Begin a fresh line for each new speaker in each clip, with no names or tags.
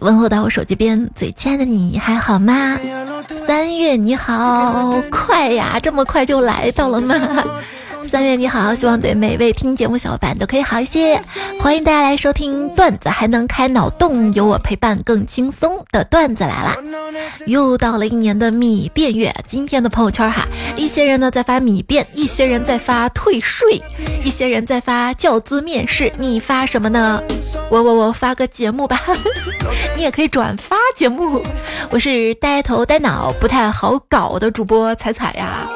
问候到我手机边最亲爱的你还好吗？三月你好，快呀，这么快就来到了吗？三月你好，希望对每位听节目小伙伴都可以好一些。欢迎大家来收听段子，还能开脑洞，有我陪伴更轻松的段子来啦！又到了一年的米店月，今天的朋友圈哈，一些人呢在发米店，一些人在发退税，一些人在发教资面试，你发什么呢？我我我发个节目吧，你也可以转发节目。我是呆头呆脑不太好搞的主播彩彩呀。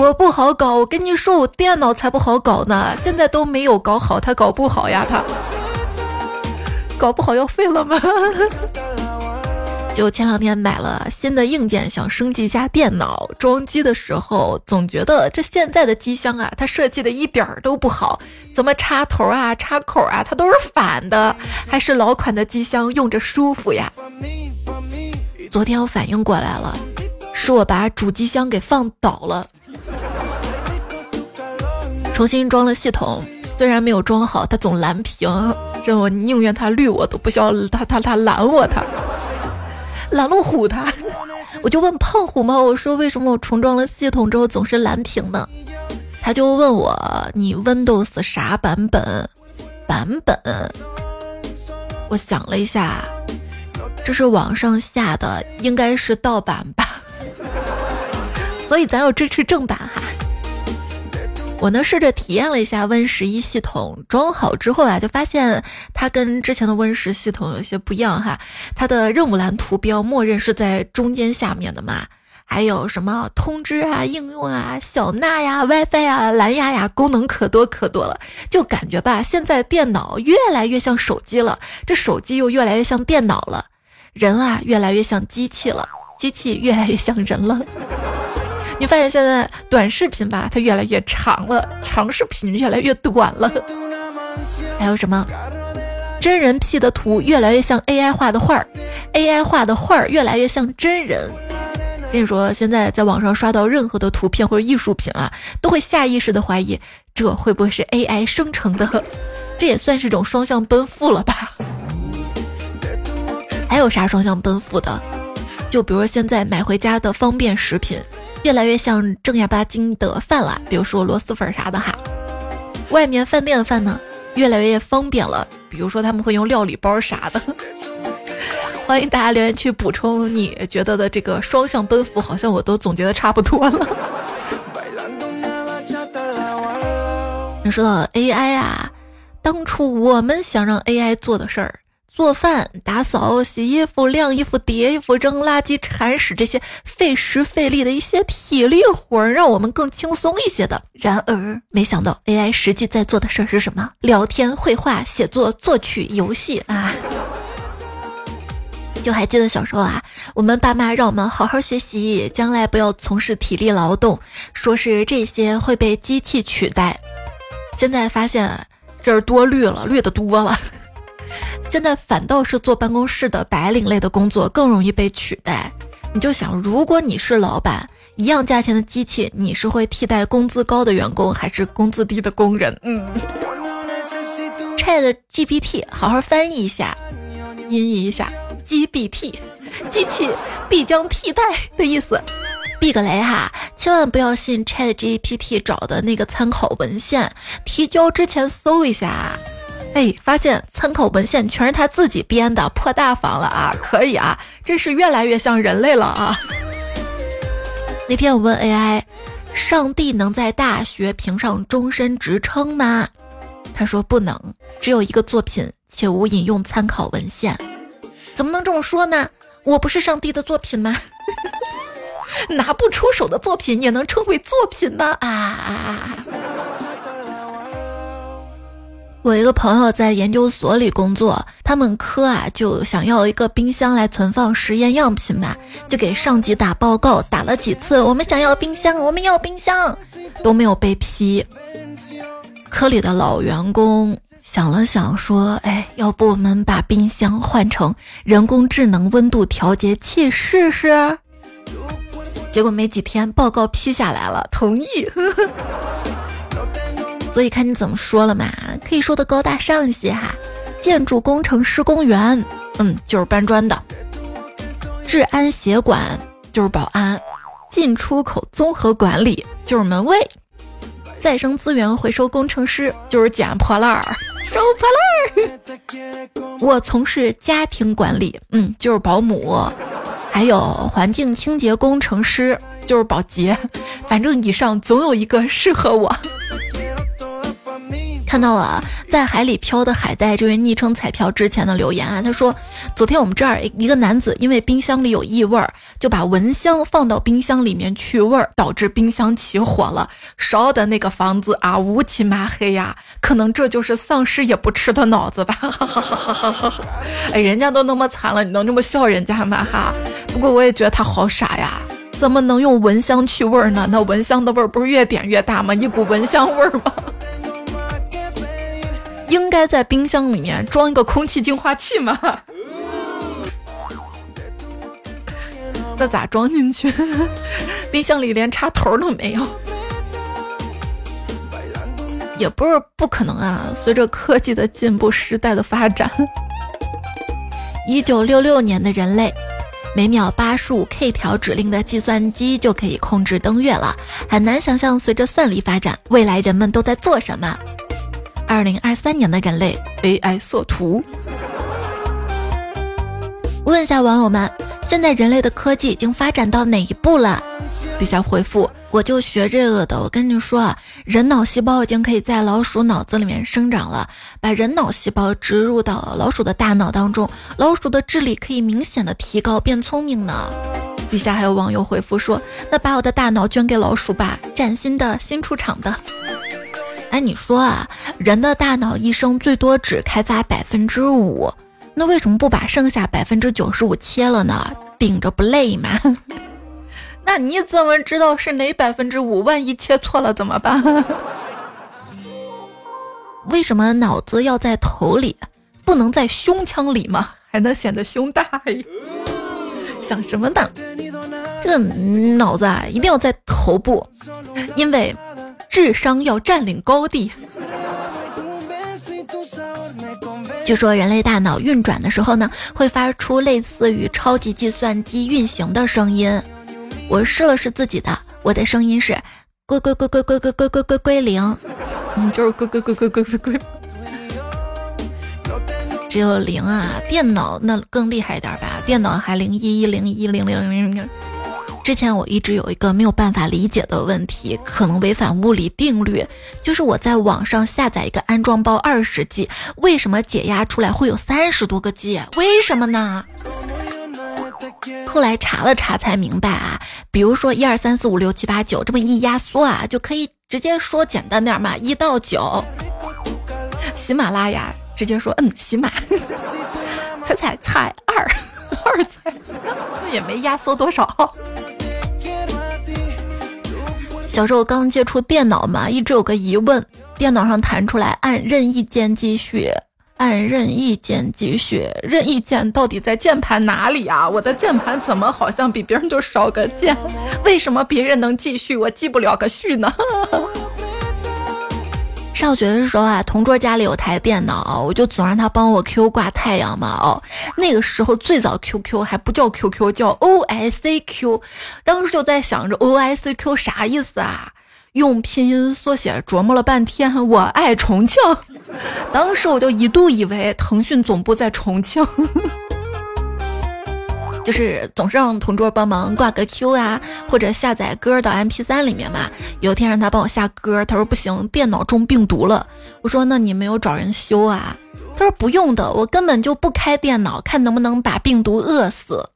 我不好搞，我跟你说，我电脑才不好搞呢。现在都没有搞好，它搞不好呀，它搞不好要废了吗？就前两天买了新的硬件，想升级一下电脑，装机的时候总觉得这现在的机箱啊，它设计的一点儿都不好，怎么插头啊、插口啊，它都是反的，还是老款的机箱用着舒服呀。昨天我反应过来了。是我把主机箱给放倒了，重新装了系统，虽然没有装好，它总蓝屏，这我宁愿它绿我都不需要它它它拦我它，拦路虎它，我就问胖虎嘛，我说为什么我重装了系统之后总是蓝屏呢？他就问我你 Windows 啥版本？版本？我想了一下，这是网上下的，应该是盗版吧。所以咱要支持正版哈。我呢试着体验了一下 Win 十一系统，装好之后啊，就发现它跟之前的 Win 十系统有些不一样哈。它的任务栏图标默认是在中间下面的嘛，还有什么通知啊、应用啊、小娜呀、WiFi 啊、蓝牙呀，功能可多可多了。就感觉吧，现在电脑越来越像手机了，这手机又越来越像电脑了，人啊越来越像机器了，机器越来越像人了。你发现现在短视频吧，它越来越长了，长视频越来越短了。还有什么真人 P 的图越来越像 AI 画的画儿，AI 画的画儿越来越像真人。跟你说，现在在网上刷到任何的图片或者艺术品啊，都会下意识的怀疑这会不会是 AI 生成的？这也算是种双向奔赴了吧？还有啥双向奔赴的？就比如说现在买回家的方便食品。越来越像正儿八经的饭了，比如说螺蛳粉啥的哈。外面饭店的饭呢，越来越方便了，比如说他们会用料理包啥的。欢迎大家留言区补充你觉得的这个双向奔赴，好像我都总结的差不多了。你说到 AI 啊，当初我们想让 AI 做的事儿。做饭、打扫、洗衣服、晾衣服、叠衣服、扔垃圾、铲屎，这些费时费力的一些体力活儿，让我们更轻松一些的。然而，没想到 AI 实际在做的事儿是什么？聊天、绘画、写作、作曲、游戏啊！就还记得小时候啊，我们爸妈让我们好好学习，将来不要从事体力劳动，说是这些会被机器取代。现在发现这儿多虑了，虑的多了。现在反倒是坐办公室的白领类的工作更容易被取代。你就想，如果你是老板，一样价钱的机器，你是会替代工资高的员工，还是工资低的工人？嗯。Chat GPT，好好翻译一下，音译一下，GPT，机器必将替代的意思。避个雷哈，千万不要信 Chat GPT 找的那个参考文献，提交之前搜一下。哎，发现参考文献全是他自己编的，破大防了啊！可以啊，真是越来越像人类了啊！那天我问 AI，上帝能在大学评上终身职称吗？他说不能，只有一个作品，且无引用参考文献。怎么能这么说呢？我不是上帝的作品吗？拿不出手的作品也能称为作品吗？啊啊啊！我一个朋友在研究所里工作，他们科啊就想要一个冰箱来存放实验样品嘛，就给上级打报告，打了几次，我们想要冰箱，我们要冰箱，都没有被批。科里的老员工想了想，说：“哎，要不我们把冰箱换成人工智能温度调节器试试？”结果没几天，报告批下来了，同意。呵呵所以看你怎么说了嘛，可以说的高大上一些哈。建筑工程施工员嗯，就是搬砖的；治安协管就是保安；进出口综合管理就是门卫；再生资源回收工程师就是捡破烂儿、收破烂儿。我从事家庭管理，嗯，就是保姆；还有环境清洁工程师就是保洁。反正以上总有一个适合我。看到了在海里漂的海带这位昵称彩票之前的留言啊，他说，昨天我们这儿一个男子因为冰箱里有异味儿，就把蚊香放到冰箱里面去味儿，导致冰箱起火了，烧的那个房子啊乌漆麻黑呀，可能这就是丧尸也不吃的脑子吧，哈哈哈哈哈哈！哎，人家都那么惨了，你能这么笑人家吗？哈，不过我也觉得他好傻呀，怎么能用蚊香去味儿呢？那蚊香的味儿不是越点越大吗？一股蚊香味儿吗？应该在冰箱里面装一个空气净化器吗？那咋装进去？冰箱里连插头都没有。也不是不可能啊！随着科技的进步，时代的发展，一九六六年的人类，每秒八十五 K 条指令的计算机就可以控制登月了。很难想象，随着算力发展，未来人们都在做什么。二零二三年的人类 AI 色图，问一下网友们，现在人类的科技已经发展到哪一步了？底下回复，我就学这个的。我跟你说啊，人脑细胞已经可以在老鼠脑子里面生长了，把人脑细胞植入到老鼠的大脑当中，老鼠的智力可以明显的提高，变聪明呢。底下还有网友回复说，那把我的大脑捐给老鼠吧，崭新的新出厂的。哎，你说啊，人的大脑一生最多只开发百分之五，那为什么不把剩下百分之九十五切了呢？顶着不累吗？那你怎么知道是哪百分之五？万一切错了怎么办？为什么脑子要在头里，不能在胸腔里吗？还能显得胸大？想什么呢？这个脑子啊，一定要在头部，因为。智商要占领高地。据说人类大脑运转的时候呢，会发出类似于超级计算机运行的声音。我试了试自己的，我的声音是归归归归归归归归归归零，你，就是归归归归归归归，只有零啊。电脑那更厉害一点吧，电脑还零一一零一零零零零。之前我一直有一个没有办法理解的问题，可能违反物理定律，就是我在网上下载一个安装包二十 G，为什么解压出来会有三十多个 G？为什么呢？后来查了查才明白啊，比如说一二三四五六七八九这么一压缩啊，就可以直接说简单点嘛，一到九。喜马拉雅直接说嗯，喜马，猜猜猜二 二猜，也没压缩多少。小时候刚接触电脑嘛，一直有个疑问：电脑上弹出来按任意键继续，按任意键继续，任意键到底在键盘哪里啊？我的键盘怎么好像比别人就少个键？为什么别人能继续，我记不了个续呢？上学的时候啊，同桌家里有台电脑，我就总让他帮我 Q 挂太阳嘛。哦，那个时候最早 QQ 还不叫 QQ，叫 OICQ。当时就在想着 OICQ 啥意思啊？用拼音缩写琢磨了半天，我爱重庆。当时我就一度以为腾讯总部在重庆。就是总是让同桌帮忙挂个 Q 啊，或者下载歌到 MP3 里面嘛。有一天让他帮我下歌，他说不行，电脑中病毒了。我说那你没有找人修啊？他说不用的，我根本就不开电脑，看能不能把病毒饿死。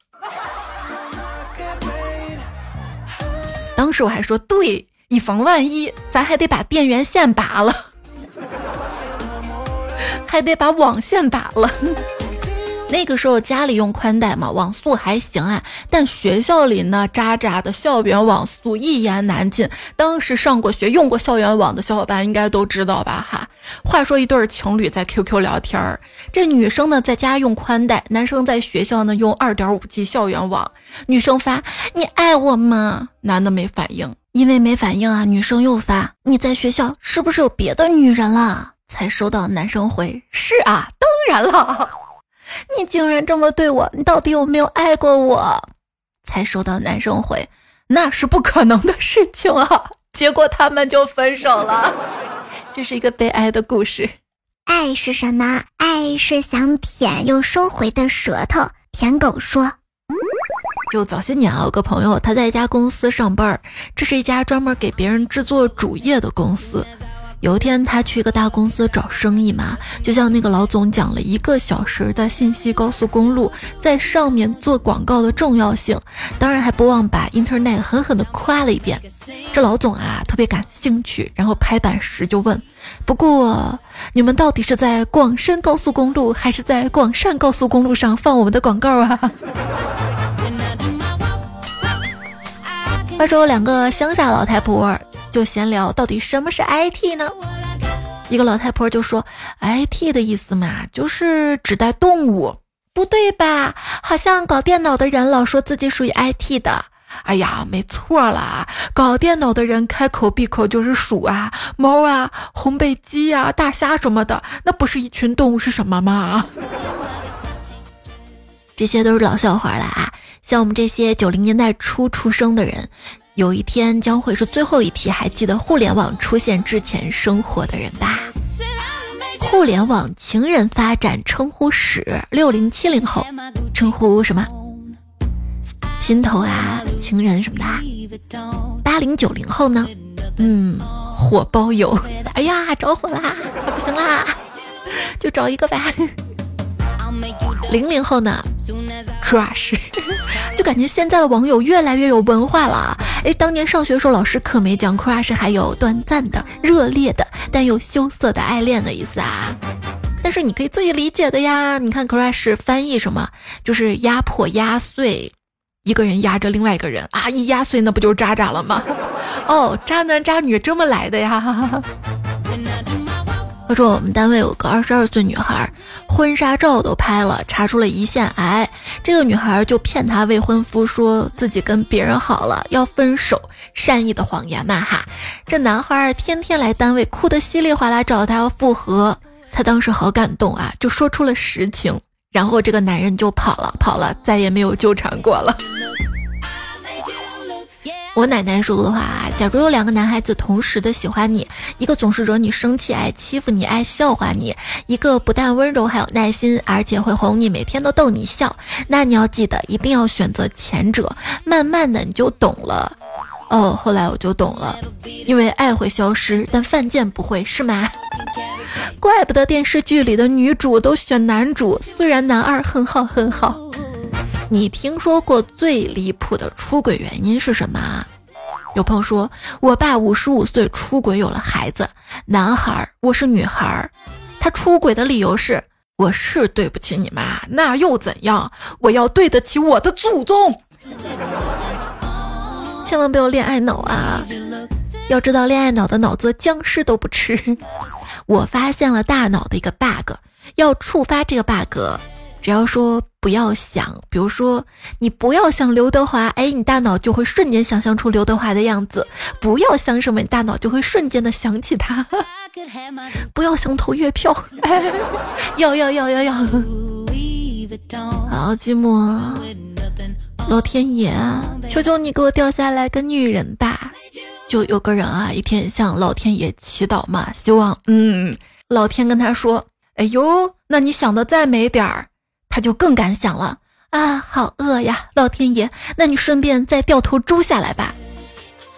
当时我还说对，以防万一，咱还得把电源线拔了，还得把网线拔了。那个时候家里用宽带嘛，网速还行啊，但学校里呢，渣渣的校园网速一言难尽。当时上过学、用过校园网的小伙伴应该都知道吧？哈，话说一对情侣在 QQ 聊天儿，这女生呢在家用宽带，男生在学校呢用二点五 G 校园网。女生发：“你爱我吗？”男的没反应，因为没反应啊。女生又发：“你在学校是不是有别的女人了？”才收到男生回：“是啊，当然了。”你竟然这么对我，你到底有没有爱过我？”才收到男生回：“那是不可能的事情啊！”结果他们就分手了。这是一个悲哀的故事。
爱是什么？爱是想舔又收回的舌头。舔狗说。
就早些年啊，有个朋友他在一家公司上班，这是一家专门给别人制作主页的公司。有一天他去一个大公司找生意嘛，就像那个老总讲了一个小时的信息高速公路在上面做广告的重要性，当然还不忘把 Internet 狠狠地夸了一遍。这老总啊特别感兴趣，然后拍板时就问：“不过你们到底是在广深高速公路还是在广汕高速公路上放我们的广告啊？”话说两个乡下老太婆就闲聊，到底什么是 IT 呢？一个老太婆就说：“IT 的意思嘛，就是指代动物，不对吧？好像搞电脑的人老说自己属于 IT 的。哎呀，没错啦，搞电脑的人开口闭口就是鼠啊、猫啊、红背鸡啊、大虾什么的，那不是一群动物是什么吗？这些都是老笑话了啊。”像我们这些九零年代初出生的人，有一天将会是最后一批还记得互联网出现之前生活的人吧。互联网情人发展称呼史，六零七零后称呼什么？心头啊，情人什么的。八零九零后呢？嗯，火包邮。哎呀，着火啦！不行啦，就找一个呗。零零后呢，crush，就感觉现在的网友越来越有文化了。哎，当年上学时候老师可没讲 crush，还有短暂的、热烈的但又羞涩的爱恋的意思啊。但是你可以自己理解的呀。你看 crush 翻译什么，就是压迫、压碎，一个人压着另外一个人啊，一压碎那不就是渣渣了吗？哦，渣男渣女这么来的呀。他说：“我们单位有个二十二岁女孩，婚纱照都拍了，查出了胰腺癌。这个女孩就骗她未婚夫，说自己跟别人好了，要分手，善意的谎言嘛哈。这男孩天天来单位，哭得稀里哗啦，找她要复合。她当时好感动啊，就说出了实情。然后这个男人就跑了，跑了，再也没有纠缠过了。”我奶奶说的话啊，假如有两个男孩子同时的喜欢你，一个总是惹你生气，爱欺负你，爱笑话你；一个不但温柔，还有耐心，而且会哄你，每天都逗你笑。那你要记得，一定要选择前者。慢慢的你就懂了。哦，后来我就懂了，因为爱会消失，但犯贱不会，是吗？怪不得电视剧里的女主都选男主，虽然男二很好很好。你听说过最离谱的出轨原因是什么？有朋友说，我爸五十五岁出轨有了孩子，男孩，我是女孩。他出轨的理由是，我是对不起你妈，那又怎样？我要对得起我的祖宗。千万不要恋爱脑啊！要知道，恋爱脑的脑子僵尸都不吃。我发现了大脑的一个 bug，要触发这个 bug。只要说不要想，比如说你不要想刘德华，哎，你大脑就会瞬间想象出刘德华的样子。不要想什么，你大脑就会瞬间的想起他。不要想投月票，要要要要要。好寂寞，老天爷啊，求求你给我掉下来个女人吧！就有个人啊，一天向老天爷祈祷嘛，希望嗯，老天跟他说，哎呦，那你想的再美点儿。他就更敢想了啊，好饿呀，老天爷，那你顺便再掉头猪下来吧。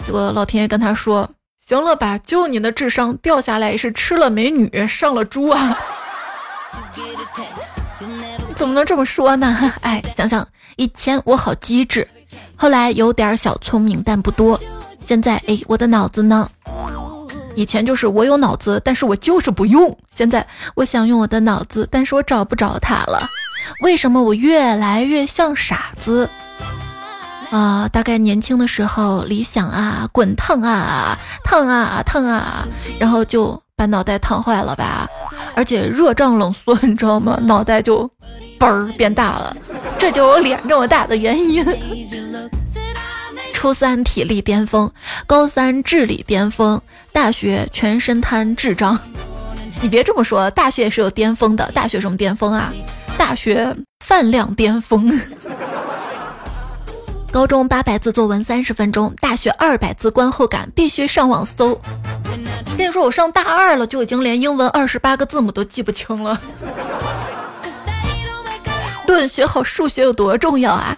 结果老天爷跟他说：“行了吧，就你的智商，掉下来是吃了美女，上了猪啊。”怎么能这么说呢？哎，想想以前我好机智，后来有点小聪明，但不多。现在哎，我的脑子呢？以前就是我有脑子，但是我就是不用。现在我想用我的脑子，但是我找不着它了。为什么我越来越像傻子啊？大概年轻的时候，理想啊，滚烫啊，烫啊，烫啊，然后就把脑袋烫坏了吧？而且热胀冷缩，你知道吗？脑袋就嘣儿变大了，这就我脸这么大的原因。初三体力巅峰，高三智力巅峰，大学全身瘫智障。你别这么说，大学也是有巅峰的。大学什么巅峰啊？大学饭量巅峰。高中八百字作文三十分钟，大学二百字观后感必须上网搜。跟你说，我上大二了就已经连英文二十八个字母都记不清了。论学好数学有多重要啊！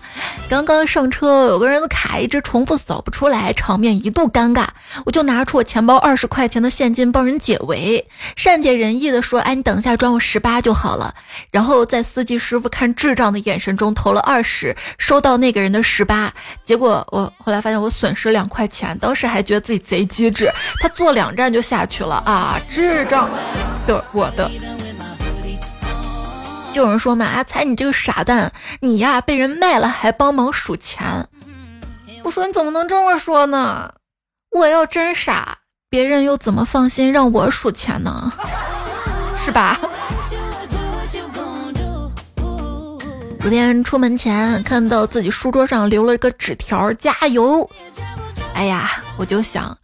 刚刚上车，有个人的卡一直重复扫不出来，场面一度尴尬。我就拿出我钱包二十块钱的现金帮人解围，善解人意的说：“哎，你等一下转我十八就好了。”然后在司机师傅看智障的眼神中投了二十，收到那个人的十八。结果我后来发现我损失两块钱，当时还觉得自己贼机智。他坐两站就下去了啊！智障，的我的。就有人说嘛，阿才你这个傻蛋，你呀被人卖了还帮忙数钱。我说你怎么能这么说呢？我要真傻，别人又怎么放心让我数钱呢？是吧？昨天出门前看到自己书桌上留了个纸条，加油！哎呀，我就想，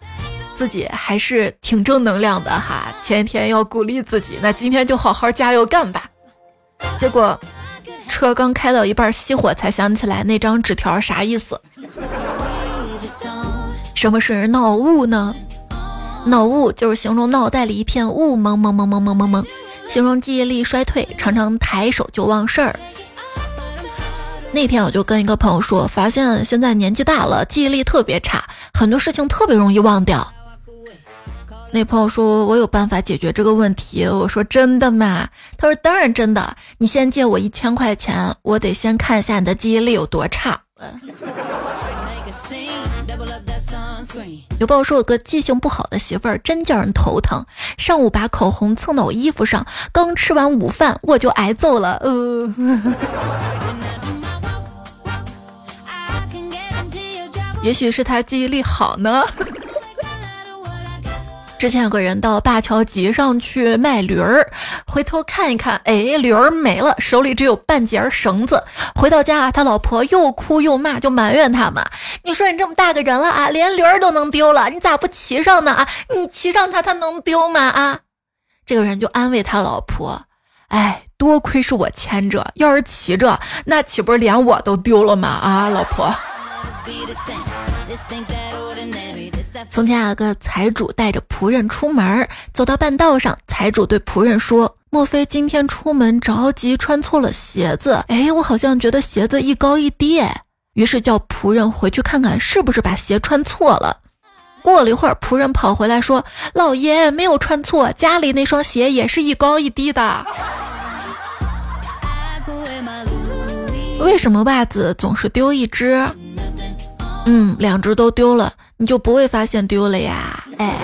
自己还是挺正能量的哈。前天要鼓励自己，那今天就好好加油干吧。结果，车刚开到一半熄火，才想起来那张纸条啥意思。什么是脑雾呢？脑雾就是形容脑袋里一片雾蒙蒙蒙蒙蒙蒙蒙，形容记忆力衰退，常常抬手就忘事儿。那天我就跟一个朋友说，发现现在年纪大了，记忆力特别差，很多事情特别容易忘掉。那朋友说：“我有办法解决这个问题。”我说：“真的吗？”他说：“当然真的。你先借我一千块钱，我得先看一下你的记忆力有多差。”有朋友说：“有个记性不好的媳妇儿，真叫人头疼。上午把口红蹭到我衣服上，刚吃完午饭我就挨揍了。”呃，也许是他记忆力好呢。之前有个人到灞桥集上去卖驴儿，回头看一看，哎，驴儿没了，手里只有半截绳子。回到家，他老婆又哭又骂，就埋怨他嘛：“你说你这么大个人了啊，连驴儿都能丢了，你咋不骑上呢？啊，你骑上它，它能丢吗？啊？”这个人就安慰他老婆：“哎，多亏是我牵着，要是骑着，那岂不是连我都丢了吗？啊，老婆。”从前有个财主带着仆人出门，走到半道上，财主对仆人说：“莫非今天出门着急穿错了鞋子？哎，我好像觉得鞋子一高一低。”哎于是叫仆人回去看看是不是把鞋穿错了。过了一会儿，仆人跑回来说：“老爷没有穿错，家里那双鞋也是一高一低的。为什么袜子总是丢一只？嗯，两只都丢了。”你就不会发现丢了呀？哎，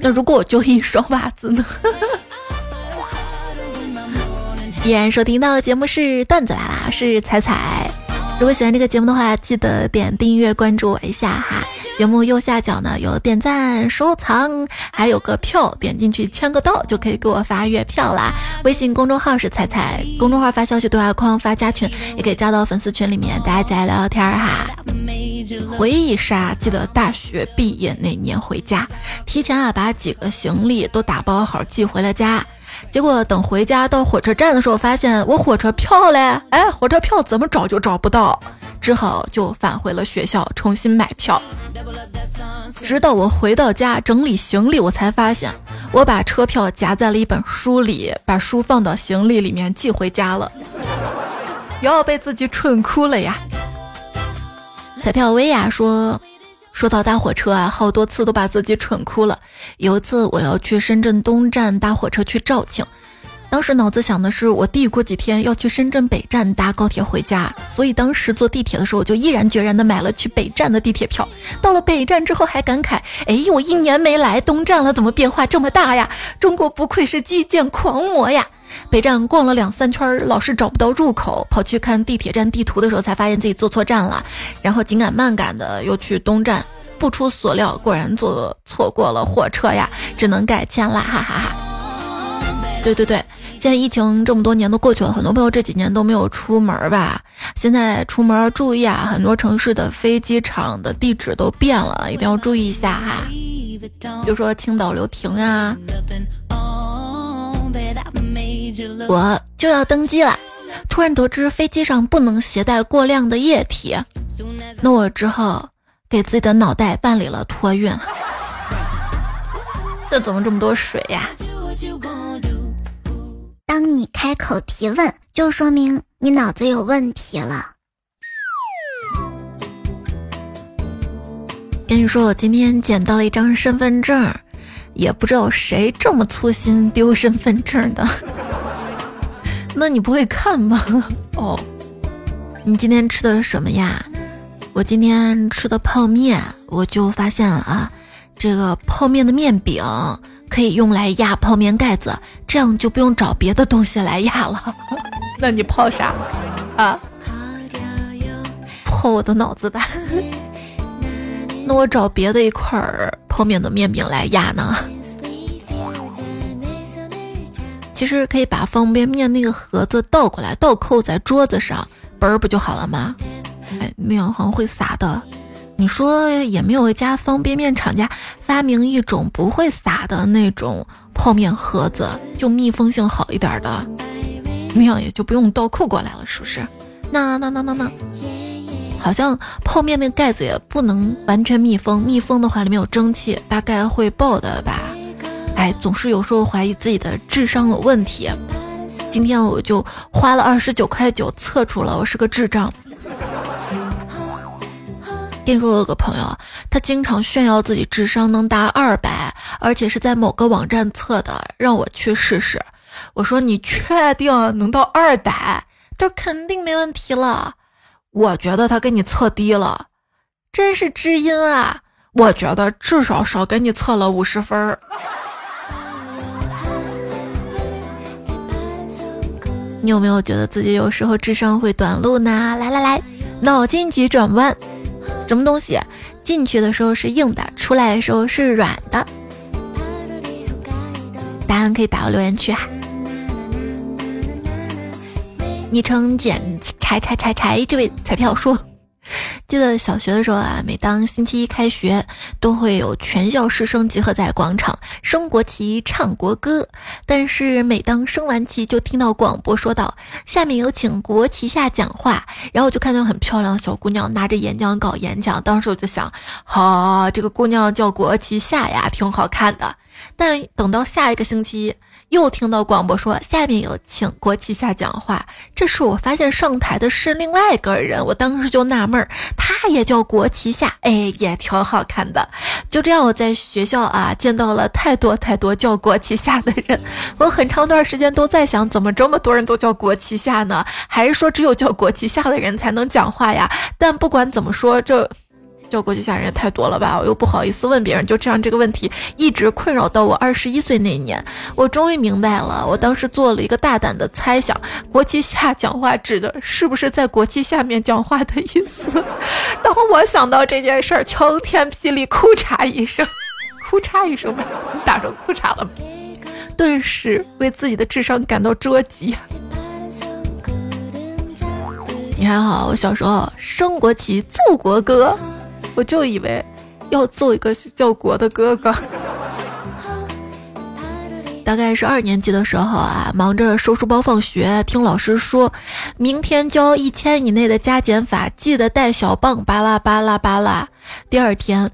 那如果我就一双袜子呢？依然收听到的节目是段子来啦，是彩彩。如果喜欢这个节目的话，记得点订阅关注我一下哈。节目右下角呢有点赞、收藏，还有个票，点进去签个到就可以给我发月票啦。微信公众号是彩彩，公众号发消息对话框发加群，也可以加到粉丝群里面，大家一起来聊聊天哈。回忆杀，记得大学毕业那年回家，提前啊把几个行李都打包好寄回了家。结果等回家到火车站的时候，发现我火车票嘞，哎，火车票怎么找就找不到，只好就返回了学校重新买票。直到我回到家整理行李，我才发现我把车票夹在了一本书里，把书放到行李里面寄回家了，又要被自己蠢哭了呀。彩票薇娅说。说到搭火车啊，好多次都把自己蠢哭了。有一次我要去深圳东站搭火车去肇庆，当时脑子想的是我弟过几天要去深圳北站搭高铁回家，所以当时坐地铁的时候我就毅然决然的买了去北站的地铁票。到了北站之后还感慨，哎，我一年没来东站了，怎么变化这么大呀？中国不愧是基建狂魔呀！北站逛了两三圈，老是找不到入口，跑去看地铁站地图的时候，才发现自己坐错站了。然后紧赶慢赶的又去东站，不出所料，果然坐错过了火车呀，只能改签啦，哈哈哈。对对对，现在疫情这么多年都过去了，很多朋友这几年都没有出门吧？现在出门注意啊，很多城市的飞机场的地址都变了，一定要注意一下哈。比如说青岛流亭呀。我就要登机了，突然得知飞机上不能携带过量的液体，那我只好给自己的脑袋办理了托运。这怎么这么多水呀？
当你开口提问，就说明你脑子有问题了。
跟你说，我今天捡到了一张身份证，也不知道谁这么粗心丢身份证的。那你不会看吗？哦，你今天吃的是什么呀？我今天吃的泡面，我就发现啊。这个泡面的面饼可以用来压泡面盖子，这样就不用找别的东西来压了。那你泡啥啊？泡我的脑子吧。那我找别的一块泡面的面饼来压呢？其实可以把方便面那个盒子倒过来，倒扣在桌子上，嘣儿不就好了吗？哎，那样好像会洒的。你说也没有一家方便面厂家发明一种不会洒的那种泡面盒子，就密封性好一点的，那样也就不用倒扣过来了，是不是？那那那那那，好像泡面那个盖子也不能完全密封，密封的话里面有蒸汽，大概会爆的吧？哎，总是有时候怀疑自己的智商有问题。今天我就花了二十九块九测出了我是个智障。跟你说，我有个朋友，他经常炫耀自己智商能达二百，而且是在某个网站测的，让我去试试。我说你确定能到二百？他说肯定没问题了。我觉得他给你测低了，真是知音啊！我觉得至少少给你测了五十分儿。你有没有觉得自己有时候智商会短路呢？来来来，脑筋急转弯。什么东西进去的时候是硬的，出来的时候是软的？答案可以打到留言区哈。昵称简柴柴柴柴，这位彩票说。记得小学的时候啊，每当星期一开学，都会有全校师生集合在广场升国旗、唱国歌。但是每当升完旗，就听到广播说道：“下面有请国旗下讲话。”然后我就看到很漂亮小姑娘拿着演讲稿演讲。当时我就想，好，这个姑娘叫国旗下呀，挺好看的。但等到下一个星期。又听到广播说下面有请国旗下讲话，这时我发现上台的是另外一个人，我当时就纳闷儿，他也叫国旗下，哎，也挺好看的。就这样，我在学校啊见到了太多太多叫国旗下的人，我很长段时间都在想，怎么这么多人都叫国旗下呢？还是说只有叫国旗下的人才能讲话呀？但不管怎么说，这。叫国旗下人也太多了吧，我又不好意思问别人，就这样这个问题一直困扰到我二十一岁那年，我终于明白了。我当时做了一个大胆的猜想，国旗下讲话指的是不是在国旗下面讲话的意思？当我想到这件事儿，晴天霹雳，哭嚓一声，哭嚓一声吧，打成裤衩了，顿时为自己的智商感到捉急。你还好，我小时候升国旗，奏国歌。我就以为要做一个叫国的哥哥。大概是二年级的时候啊，忙着收书包放学，听老师说，明天教一千以内的加减法，记得带小棒，巴拉巴拉巴拉。第二天，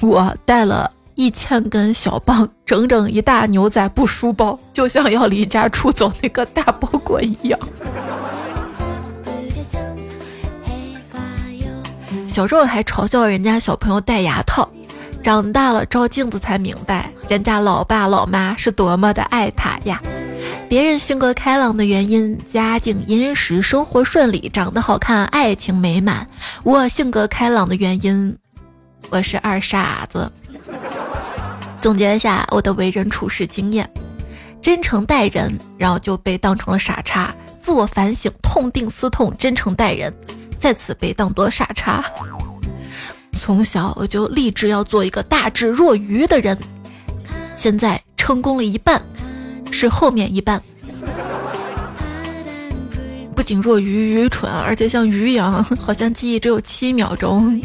我带了一千根小棒，整整一大牛仔布书包，就像要离家出走那个大包裹一样。小时候还嘲笑人家小朋友戴牙套，长大了照镜子才明白，人家老爸老妈是多么的爱他呀。别人性格开朗的原因，家境殷实，生活顺利，长得好看，爱情美满。我性格开朗的原因，我是二傻子。总结一下我的为人处事经验：真诚待人，然后就被当成了傻叉；自我反省，痛定思痛，真诚待人。再次被当作傻叉。从小我就立志要做一个大智若愚的人，现在成功了一半，是后面一半。不仅若愚愚蠢，而且像鱼一样，好像记忆只有七秒钟。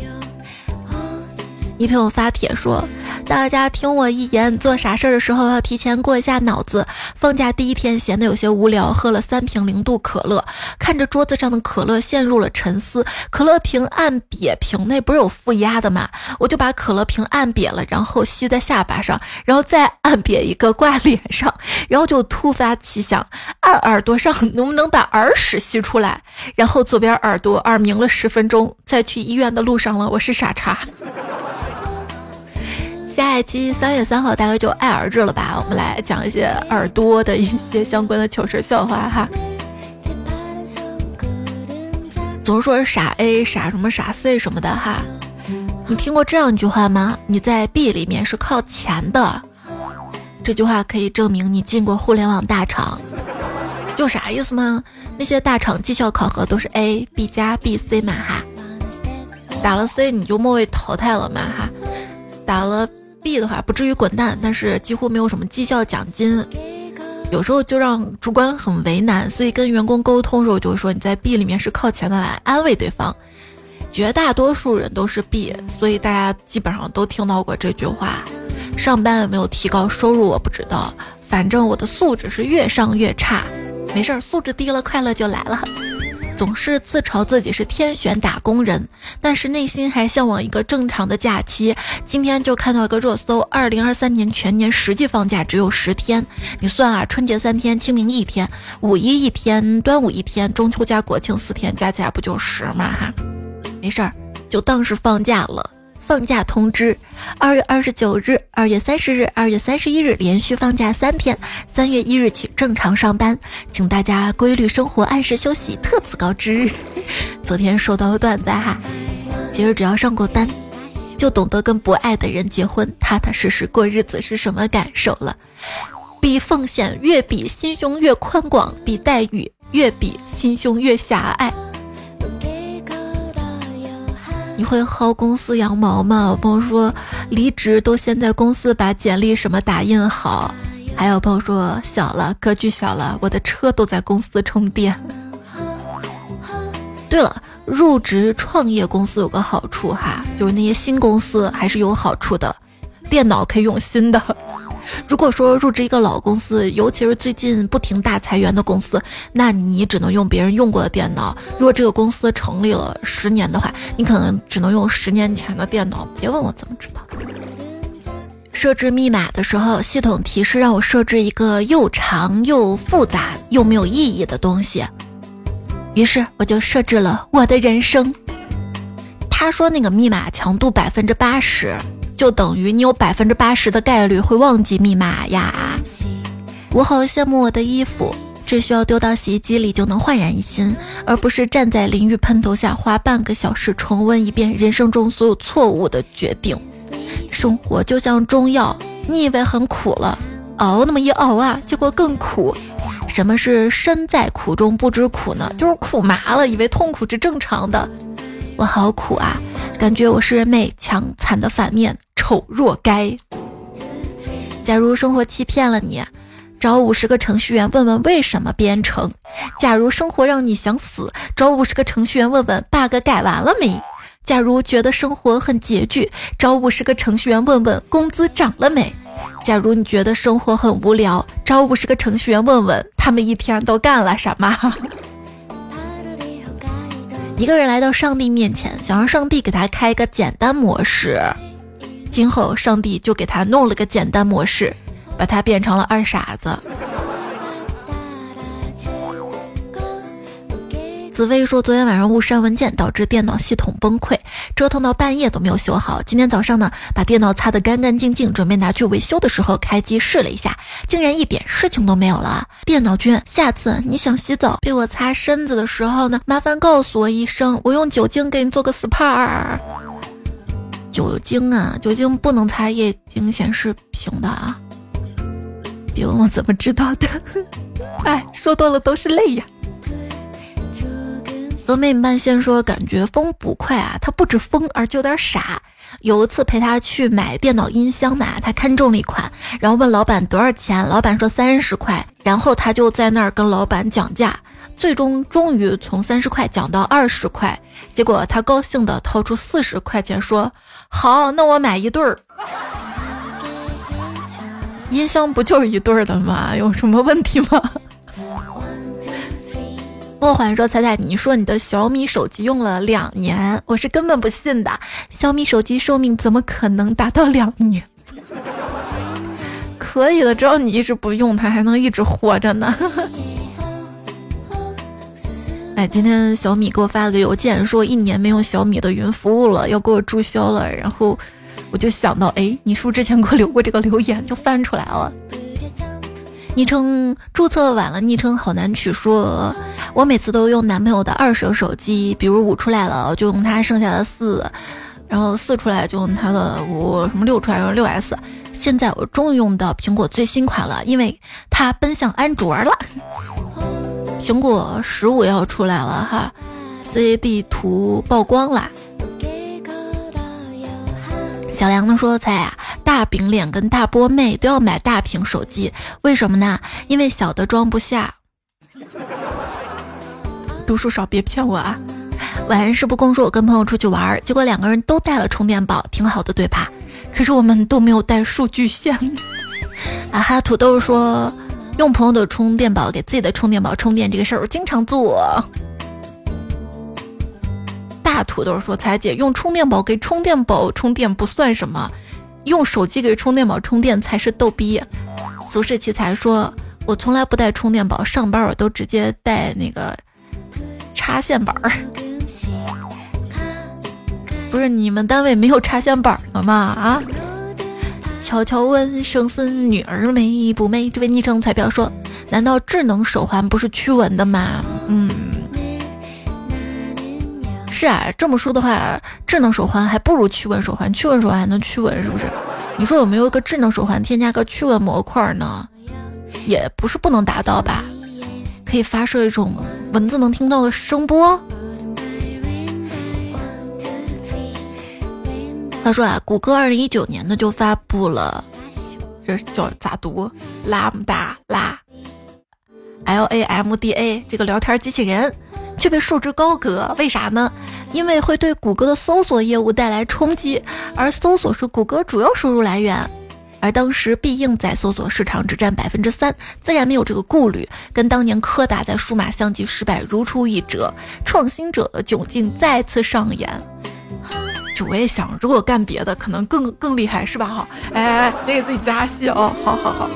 一朋友发帖说，大家听我一言，做傻事儿的时候要提前过一下脑子。放假第一天闲得有些无聊，喝了三瓶零度可乐，看着桌子上的可乐陷入了沉思。可乐瓶按瘪，瓶内不是有负压的吗？我就把可乐瓶按瘪了，然后吸在下巴上，然后再按瘪一个挂脸上，然后就突发奇想，按耳朵上能不能把耳屎吸出来？然后左边耳朵耳鸣了十分钟，在去医院的路上了，我是傻叉。下一期三月三号大概就爱耳日了吧？我们来讲一些耳朵的一些相关的糗事笑话哈。总是说傻 A 傻什么傻 C 什么的哈。你听过这样一句话吗？你在 B 里面是靠前的。这句话可以证明你进过互联网大厂。就啥意思呢？那些大厂绩效考核都是 A、B 加、B、C 嘛哈。打了 C 你就末位淘汰了嘛哈。打了 B 的话不至于滚蛋，但是几乎没有什么绩效奖金，有时候就让主管很为难，所以跟员工沟通的时候就会说你在 B 里面是靠前的来安慰对方。绝大多数人都是 B，所以大家基本上都听到过这句话。上班有没有提高收入我不知道，反正我的素质是越上越差。没事儿，素质低了快乐就来了。总是自嘲自己是天选打工人，但是内心还向往一个正常的假期。今天就看到一个热搜：二零二三年全年实际放假只有十天。你算啊，春节三天，清明一天，五一一天，端午一天，中秋加国庆四天，加起来不就十嘛？哈，没事儿，就当是放假了。放假通知：二月二十九日、二月三十日、二月三十一日连续放假三天，三月一日起正常上班，请大家规律生活，按时休息，特此告知。昨天收到段子哈，其实只要上过班，就懂得跟不爱的人结婚，踏踏实实过日子是什么感受了。比奉献越比心胸越宽广，比待遇越比心胸越狭隘。你会薅公司羊毛吗？有朋友说离职都先在公司把简历什么打印好，还有朋友说小了格局小了，我的车都在公司充电。对了，入职创业公司有个好处哈，就是那些新公司还是有好处的，电脑可以用新的。如果说入职一个老公司，尤其是最近不停大裁员的公司，那你只能用别人用过的电脑。如果这个公司成立了十年的话，你可能只能用十年前的电脑。别问我怎么知道。设置密码的时候，系统提示让我设置一个又长又复杂又没有意义的东西，于是我就设置了我的人生。他说那个密码强度百分之八十。就等于你有百分之八十的概率会忘记密码呀！我好羡慕我的衣服，只需要丢到洗衣机里就能焕然一新，而不是站在淋浴喷头下花半个小时重温一遍人生中所有错误的决定。生活就像中药，你以为很苦了，熬那么一熬啊，结果更苦。什么是身在苦中不知苦呢？就是苦麻了，以为痛苦是正常的。我好苦啊，感觉我是美强惨的反面，丑若该。假如生活欺骗了你，找五十个程序员问问为什么编程；假如生活让你想死，找五十个程序员问问 bug 改完了没；假如觉得生活很拮据，找五十个程序员问问工资涨了没；假如你觉得生活很无聊，找五十个程序员问问他们一天都干了什么。一个人来到上帝面前，想让上帝给他开一个简单模式。今后，上帝就给他弄了个简单模式，把他变成了二傻子。紫薇说，昨天晚上误删文件，导致电脑系统崩溃，折腾到半夜都没有修好。今天早上呢，把电脑擦得干干净净，准备拿去维修的时候，开机试了一下，竟然一点事情都没有了。电脑君，下次你想洗澡被我擦身子的时候呢，麻烦告诉我一声，我用酒精给你做个 SPA。酒精啊，酒精不能擦液晶显示屏的啊！别问我怎么知道的，哎，说多了都是泪呀。和妹妹半仙说，感觉风不快啊，他不止疯，而且有点傻。有一次陪他去买电脑音箱嘛，他看中了一款，然后问老板多少钱，老板说三十块，然后他就在那儿跟老板讲价，最终终于从三十块讲到二十块，结果他高兴的掏出四十块钱说：“好，那我买一对儿。”音箱不就是一对儿的吗？有什么问题吗？莫缓说：“彩彩，你说你的小米手机用了两年，我是根本不信的。小米手机寿命怎么可能达到两年？可以的，只要你一直不用它，还能一直活着呢。哎，今天小米给我发了个邮件，说一年没用小米的云服务了，要给我注销了。然后我就想到，哎，你是不是之前给我留过这个留言？就翻出来了。”昵称注册晚了，昵称好难取。说我每次都用男朋友的二手手机，比如五出来了，就用他剩下的四，然后四出来就用他的五，什么六出来用六 S。现在我终于用到苹果最新款了，因为它奔向安卓了。苹果十五要出来了哈，CAD 图曝光啦。小梁子说：“菜啊，大饼脸跟大波妹都要买大屏手机，为什么呢？因为小的装不下。读书少别骗我啊！晚上是不公说，我跟朋友出去玩，结果两个人都带了充电宝，挺好的，对吧？可是我们都没有带数据线。啊哈！土豆说，用朋友的充电宝给自己的充电宝充电这个事儿，我经常做。”大土豆说：“彩姐用充电宝给充电宝充电不算什么，用手机给充电宝充电才是逗逼。”俗世奇才说：“我从来不带充电宝上班，我都直接带那个插线板儿。不是你们单位没有插线板了吗？啊？”悄悄问生孙女儿美不美？这位昵称彩票说：“难道智能手环不是驱蚊的吗？”嗯。是啊，这么说的话，智能手环还不如驱蚊手环。驱蚊手环还能驱蚊，是不是？你说有没有一个智能手环添加个驱蚊模块呢？也不是不能达到吧？可以发射一种蚊子能听到的声波。他说啊，谷歌二零一九年呢就发布了，这叫咋读？拉姆达拉，L A M D A 这个聊天机器人。却被束之高阁，为啥呢？因为会对谷歌的搜索业务带来冲击，而搜索是谷歌主要收入来源。而当时必应在搜索市场只占百分之三，自然没有这个顾虑，跟当年柯达在数码相机失败如出一辙，创新者的窘境再次上演。就我也想，如果干别的，可能更更厉害，是吧？哈，哎，别给自己加戏哦，好好好。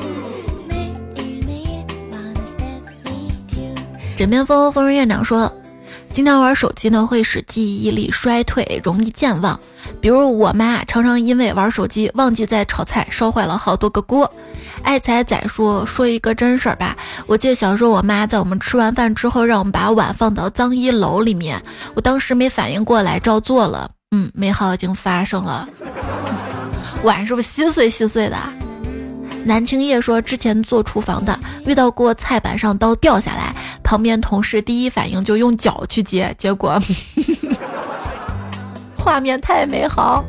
枕边风风人院长说，经常玩手机呢会使记忆力衰退，容易健忘。比如我妈常常因为玩手机忘记在炒菜，烧坏了好多个锅。爱财仔说说一个真事儿吧，我记得小时候我妈在我们吃完饭之后，让我们把碗放到脏衣篓里面，我当时没反应过来，照做了。嗯，美好已经发生了。碗是不是稀碎稀碎的？南青叶说：“之前做厨房的，遇到过菜板上刀掉下来，旁边同事第一反应就用脚去接，结果 画面太美好。”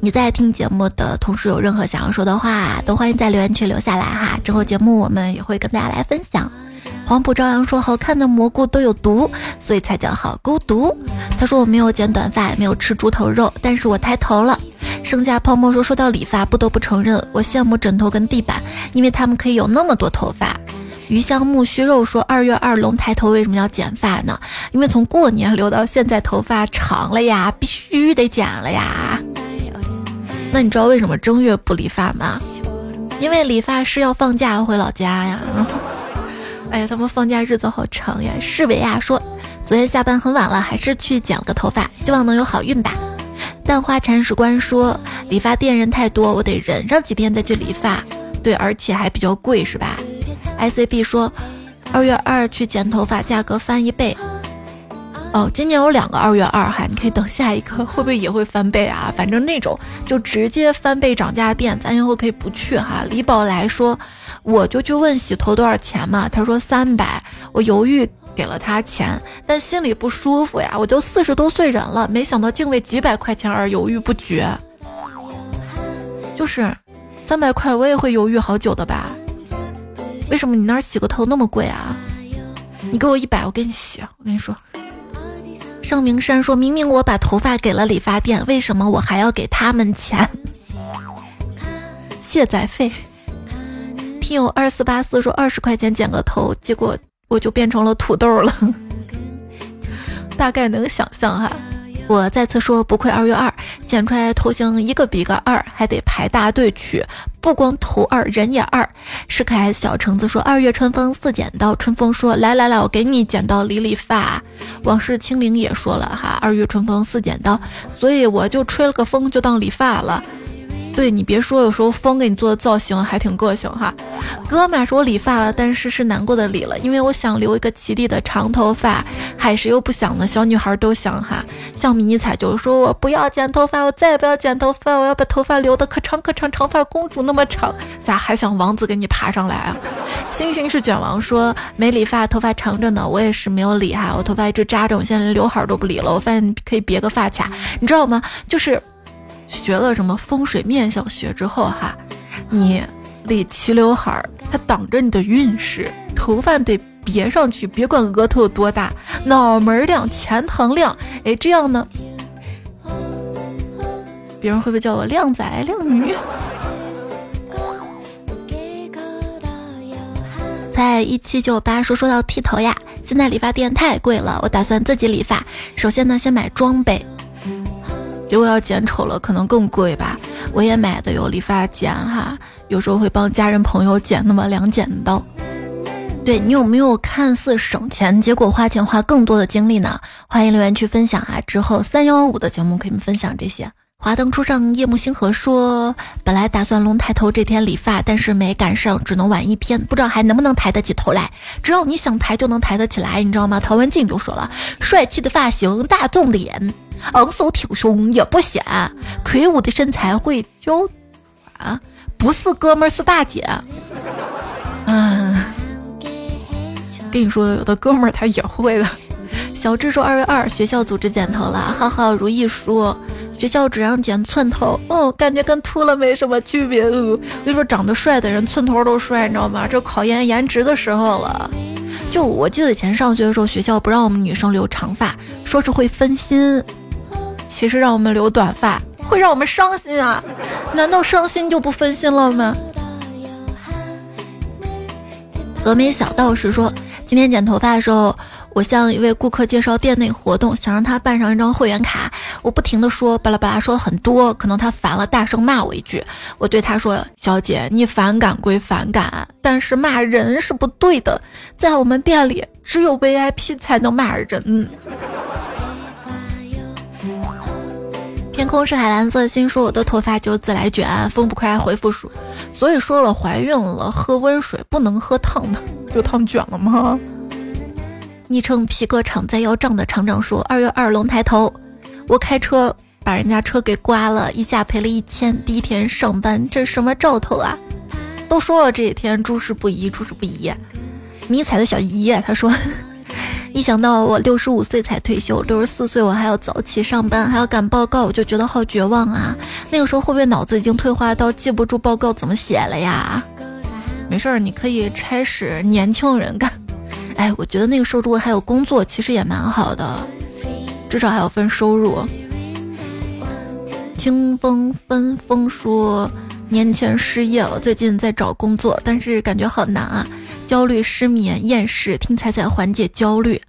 你在听节目的同时，有任何想要说的话，都欢迎在留言区留下来哈。之后节目我们也会跟大家来分享。黄浦朝阳说：“好看的蘑菇都有毒，所以才叫好孤独。”他说：“我没有剪短发，也没有吃猪头肉，但是我抬头了。”剩下泡沫说：“说到理发，不得不承认，我羡慕枕头跟地板，因为他们可以有那么多头发。”鱼香木须肉说：“二月二龙抬头为什么要剪发呢？因为从过年留到现在头发长了呀，必须得剪了呀。那你知道为什么正月不理发吗？因为理发师要放假回老家呀。”哎呀，他们放假日子好长呀！世维亚说，昨天下班很晚了，还是去剪了个头发，希望能有好运吧。蛋花铲屎官说，理发店人太多，我得忍上几天再去理发。对，而且还比较贵，是吧？ICB 说，二月二去剪头发，价格翻一倍。哦，今年有两个二月二哈，你可以等下一个，会不会也会翻倍啊？反正那种就直接翻倍涨价店，咱以后可以不去哈。李宝来说。我就去问洗头多少钱嘛，他说三百，我犹豫给了他钱，但心里不舒服呀。我都四十多岁人了，没想到竟为几百块钱而犹豫不决。就是三百块，我也会犹豫好久的吧？为什么你那儿洗个头那么贵啊？你给我一百，我给你洗。我跟你说，尚明山说明明我把头发给了理发店，为什么我还要给他们钱？卸载费。听友二四八四说二十块钱剪个头，结果我就变成了土豆了，大概能想象哈。我再次说，不愧二月二，剪出来头型一个比一个二，还得排大队去，不光头二，人也二。是可爱小橙子说，二月春风似剪刀。春风说，来来来，我给你剪刀理理发。往事清零也说了哈，二月春风似剪刀，所以我就吹了个风，就当理发了。对你别说，有时候风给你做的造型还挺个性哈。哥们说我理发了，但是是难过的理了，因为我想留一个齐地的长头发，还是又不想呢？小女孩都想哈。像迷彩就是说我不要剪头发，我再也不要剪头发，我要把头发留的可长可长，长发公主那么长。咋还想王子给你爬上来啊？星星是卷王说没理发，头发长着呢。我也是没有理哈，我头发一直扎着，我现在连刘海都不理了。我发现可以别个发卡，你知道吗？就是。学了什么风水面相学之后哈，你理齐刘海儿，它挡着你的运势，头发得别上去，别管额头有多大，脑门亮，钱塘亮，哎，这样呢，别人会不会叫我靓仔靓女？在一七九八说说到剃头呀，现在理发店太贵了，我打算自己理发，首先呢，先买装备。结果要剪丑了，可能更贵吧。我也买的有理发剪哈，有时候会帮家人朋友剪那么两剪刀。对你有没有看似省钱，结果花钱花更多的精力呢？欢迎留言区分享啊！之后三幺五的节目可以分享这些。华灯初上，夜幕星河说，本来打算龙抬头这天理发，但是没赶上，只能晚一天，不知道还能不能抬得起头来。只要你想抬，就能抬得起来，你知道吗？陶文静就说了，帅气的发型，大众脸，昂首挺胸也不显，魁梧的身材会娇啊，不是哥们儿是大姐。嗯，跟你说，有的哥们儿他也会的。小智说，二月二学校组织剪头了，浩浩如意说。学校只让剪寸头，嗯，感觉跟秃了没什么区别。我跟你说，长得帅的人寸头都帅，你知道吗？这考验颜值的时候了。就我记得以前上学的时候，学校不让我们女生留长发，说是会分心。其实让我们留短发会让我们伤心啊？难道伤心就不分心了吗？峨眉小道士说，今天剪头发的时候。我向一位顾客介绍店内活动，想让他办上一张会员卡。我不停的说巴拉巴拉，说了很多，可能他烦了，大声骂我一句。我对他说：“小姐，你反感归反感，但是骂人是不对的。在我们店里，只有 VIP 才能骂人。”天空是海蓝色，心说我的头发就自来卷。风不快回复说，所以说了，怀孕了喝温水不能喝烫的，有烫卷了吗？昵称皮革厂在要账的厂长说：“二月二龙抬头，我开车把人家车给刮了一下，赔了一千。第一天上班，这什么兆头啊？都说了这几天诸事不宜，诸事不宜。迷彩的小姨他说，一想到我六十五岁才退休，六十四岁我还要早起上班，还要赶报告，我就觉得好绝望啊！那个时候会不会脑子已经退化到记不住报告怎么写了呀？没事儿，你可以差使年轻人干。”哎，我觉得那个时候如果还有工作，其实也蛮好的，至少还有份收入。清风分风说，年前失业了，最近在找工作，但是感觉好难啊，焦虑、失眠、厌世，听彩彩缓解焦虑。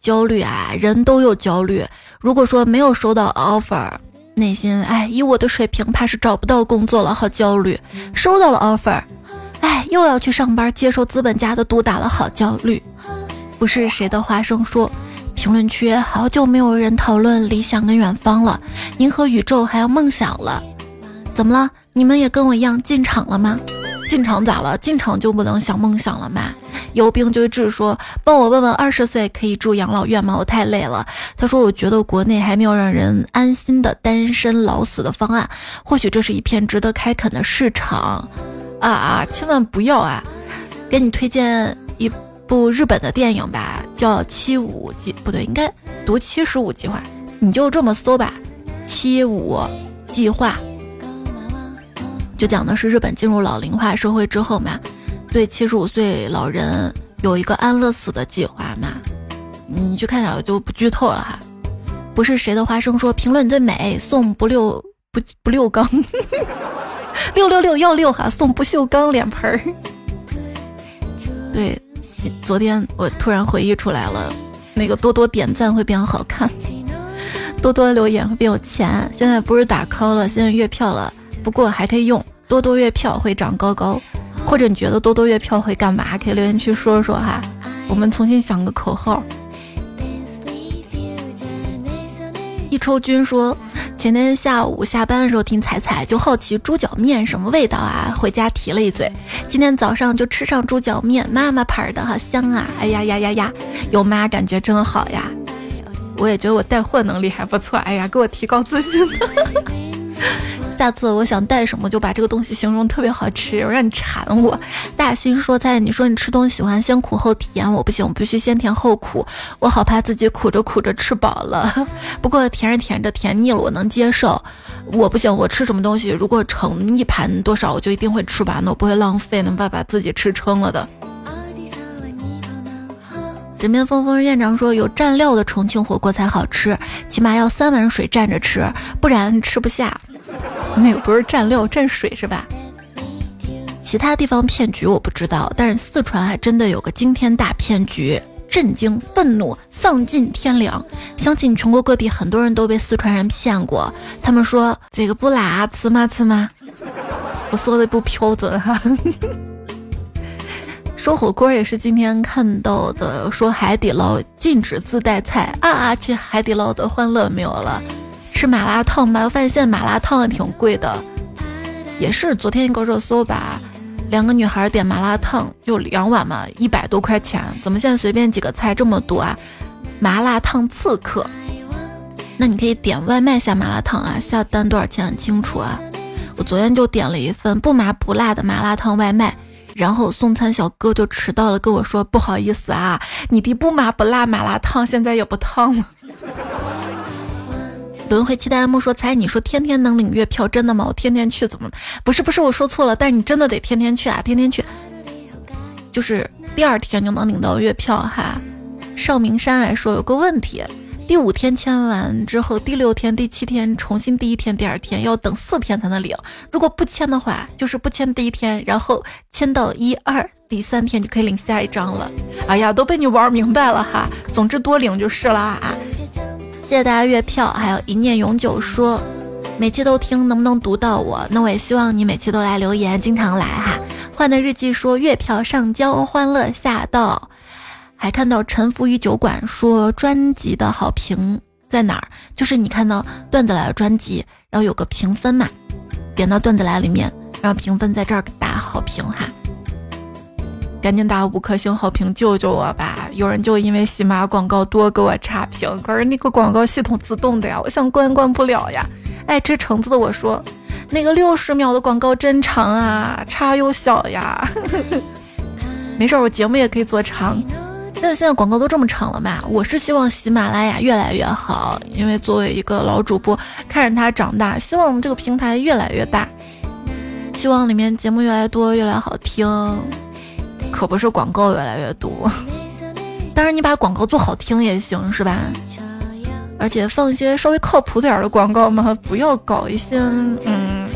焦虑啊，人都有焦虑。如果说没有收到 offer，内心哎，以我的水平，怕是找不到工作了，好焦虑。收到了 offer。哎，又要去上班，接受资本家的毒打了，好焦虑。不是谁的花生说，评论区好久没有人讨论理想跟远方了，银河宇宙还要梦想了，怎么了？你们也跟我一样进场了吗？进场咋了？进场就不能想梦想了吗？有病就治说，帮我问问二十岁可以住养老院吗？我太累了。他说，我觉得国内还没有让人安心的单身老死的方案，或许这是一片值得开垦的市场。啊啊！千万不要啊！给你推荐部日本的电影吧，叫《七五计》，不对，应该读《七十五计划》。你就这么搜吧，《七五计划》就讲的是日本进入老龄化社会之后嘛，对七十五岁老人有一个安乐死的计划嘛。你去看下，我就不剧透了哈。不是谁的花生说评论最美，送不六不不六缸。六六六幺六哈，送不锈钢脸盆儿。对，昨天我突然回忆出来了，那个多多点赞会变好看，多多留言会变有钱。现在不是打 call 了，现在月票了，不过还可以用多多月票会长高高。或者你觉得多多月票会干嘛？可以留言区说说哈，我们重新想个口号。一抽君说，前天下午下班的时候听彩彩，就好奇猪脚面什么味道啊，回家提了一嘴。今天早上就吃上猪脚面，妈妈牌的，好香啊！哎呀呀呀呀，有妈感觉真好呀。我也觉得我带货能力还不错，哎呀，给我提高自信。下次我想带什么，就把这个东西形容特别好吃，我让你馋我。大心说菜，你说你吃东西喜欢先苦后甜，我不行，我必须先甜后苦，我好怕自己苦着苦着吃饱了。不过甜着甜着甜腻了，我能接受。我不行，我吃什么东西如果盛一盘多少，我就一定会吃完的，我不会浪费，能把把自己吃撑了的。枕边风风院长说，有蘸料的重庆火锅才好吃，起码要三碗水蘸着吃，不然吃不下。那个不是蘸料蘸水是吧？其他地方骗局我不知道，但是四川还真的有个惊天大骗局，震惊、愤怒、丧尽天良！相信全国各地很多人都被四川人骗过。他们说这个不辣，吃吗吃吗？我说的不标准哈。说火锅也是今天看到的，说海底捞禁止自带菜啊！去海底捞的欢乐没有了。吃麻辣烫吧，我发现现在麻辣烫也挺贵的，也是昨天一个热搜吧，两个女孩点麻辣烫就两碗嘛，一百多块钱，怎么现在随便几个菜这么多啊？麻辣烫刺客，那你可以点外卖下麻辣烫啊，下单多少钱很清楚啊。我昨天就点了一份不麻不辣的麻辣烫外卖，然后送餐小哥就迟到了，跟我说不好意思啊，你的不麻不辣麻辣烫现在也不烫了。轮回期待木说：“猜你说天天能领月票，真的吗？我天天去怎么？不是不是，我说错了。但是你真的得天天去啊，天天去，就是第二天就能领到月票哈。”邵明山来说有个问题，第五天签完之后，第六天、第七天重新第一天、第二天要等四天才能领。如果不签的话，就是不签第一天，然后签到一二第三天就可以领下一张了。哎呀，都被你玩明白了哈。总之多领就是了啊。谢谢大家月票，还有一念永久说，每期都听，能不能读到我？那我也希望你每期都来留言，经常来哈。换的日记说月票上交，欢乐下到，还看到沉浮于酒馆说专辑的好评在哪儿？就是你看到段子来的专辑，然后有个评分嘛，点到段子来里面，然后评分在这儿打好评哈。赶紧打五颗星好评救救我吧！有人就因为喜马广告多给我差评，可是那个广告系统自动的呀，我想关关不了呀。爱吃橙子的我说，那个六十秒的广告真长啊，差又小呀。没事，我节目也可以做长。现在现在广告都这么长了嘛？我是希望喜马拉雅越来越好，因为作为一个老主播，看着它长大，希望这个平台越来越大，希望里面节目越来越多，越来越好听。可不是广告越来越多，当然你把广告做好听也行，是吧？而且放一些稍微靠谱点儿的广告嘛，不要搞一些嗯。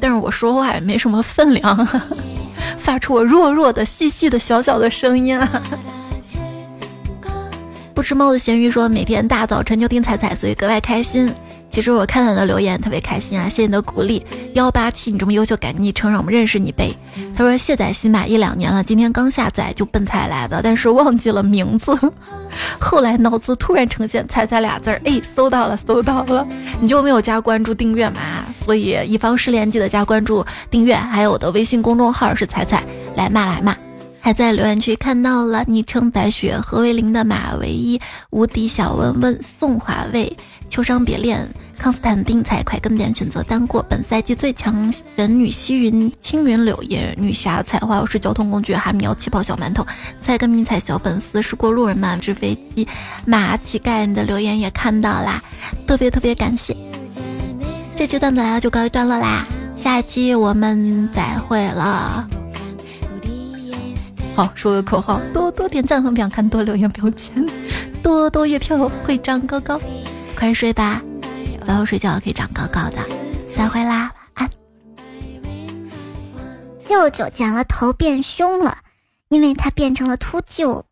但是我说话也没什么分量，发出我弱弱的、细细的、小小的声音。不吃猫的咸鱼说，每天大早晨就听彩彩，所以格外开心。其实我看到你的留言特别开心啊，谢谢你的鼓励。幺八七，你这么优秀，赶紧昵称让我们认识你呗。他说卸载新马一两年了，今天刚下载就奔彩来的，但是忘记了名字。后来脑子突然呈现彩彩俩字儿，哎，搜到了，搜到了。你就没有加关注订阅嘛？所以以防失联，记得加关注订阅。还有我的微信公众号是彩彩，来骂来骂。还在留言区看到了昵称白雪何为零的马唯一无敌小温温宋华卫秋伤别恋。康斯坦丁才快跟点选择单过本赛季最强人女西云青云柳叶女侠彩花我是交通工具哈密气泡小馒头菜根迷彩小粉丝是过路人嘛纸飞机马乞丐你的留言也看到啦，特别特别感谢。这期段子来了就告一段落啦，下期我们再会了。好，说个口号，多多点赞和不想看多留言不要钱，多多月票会长高高，快睡吧，早点睡觉可以长高高的。再会啦，安。
舅舅剪了头变凶了，因为他变成了秃鹫。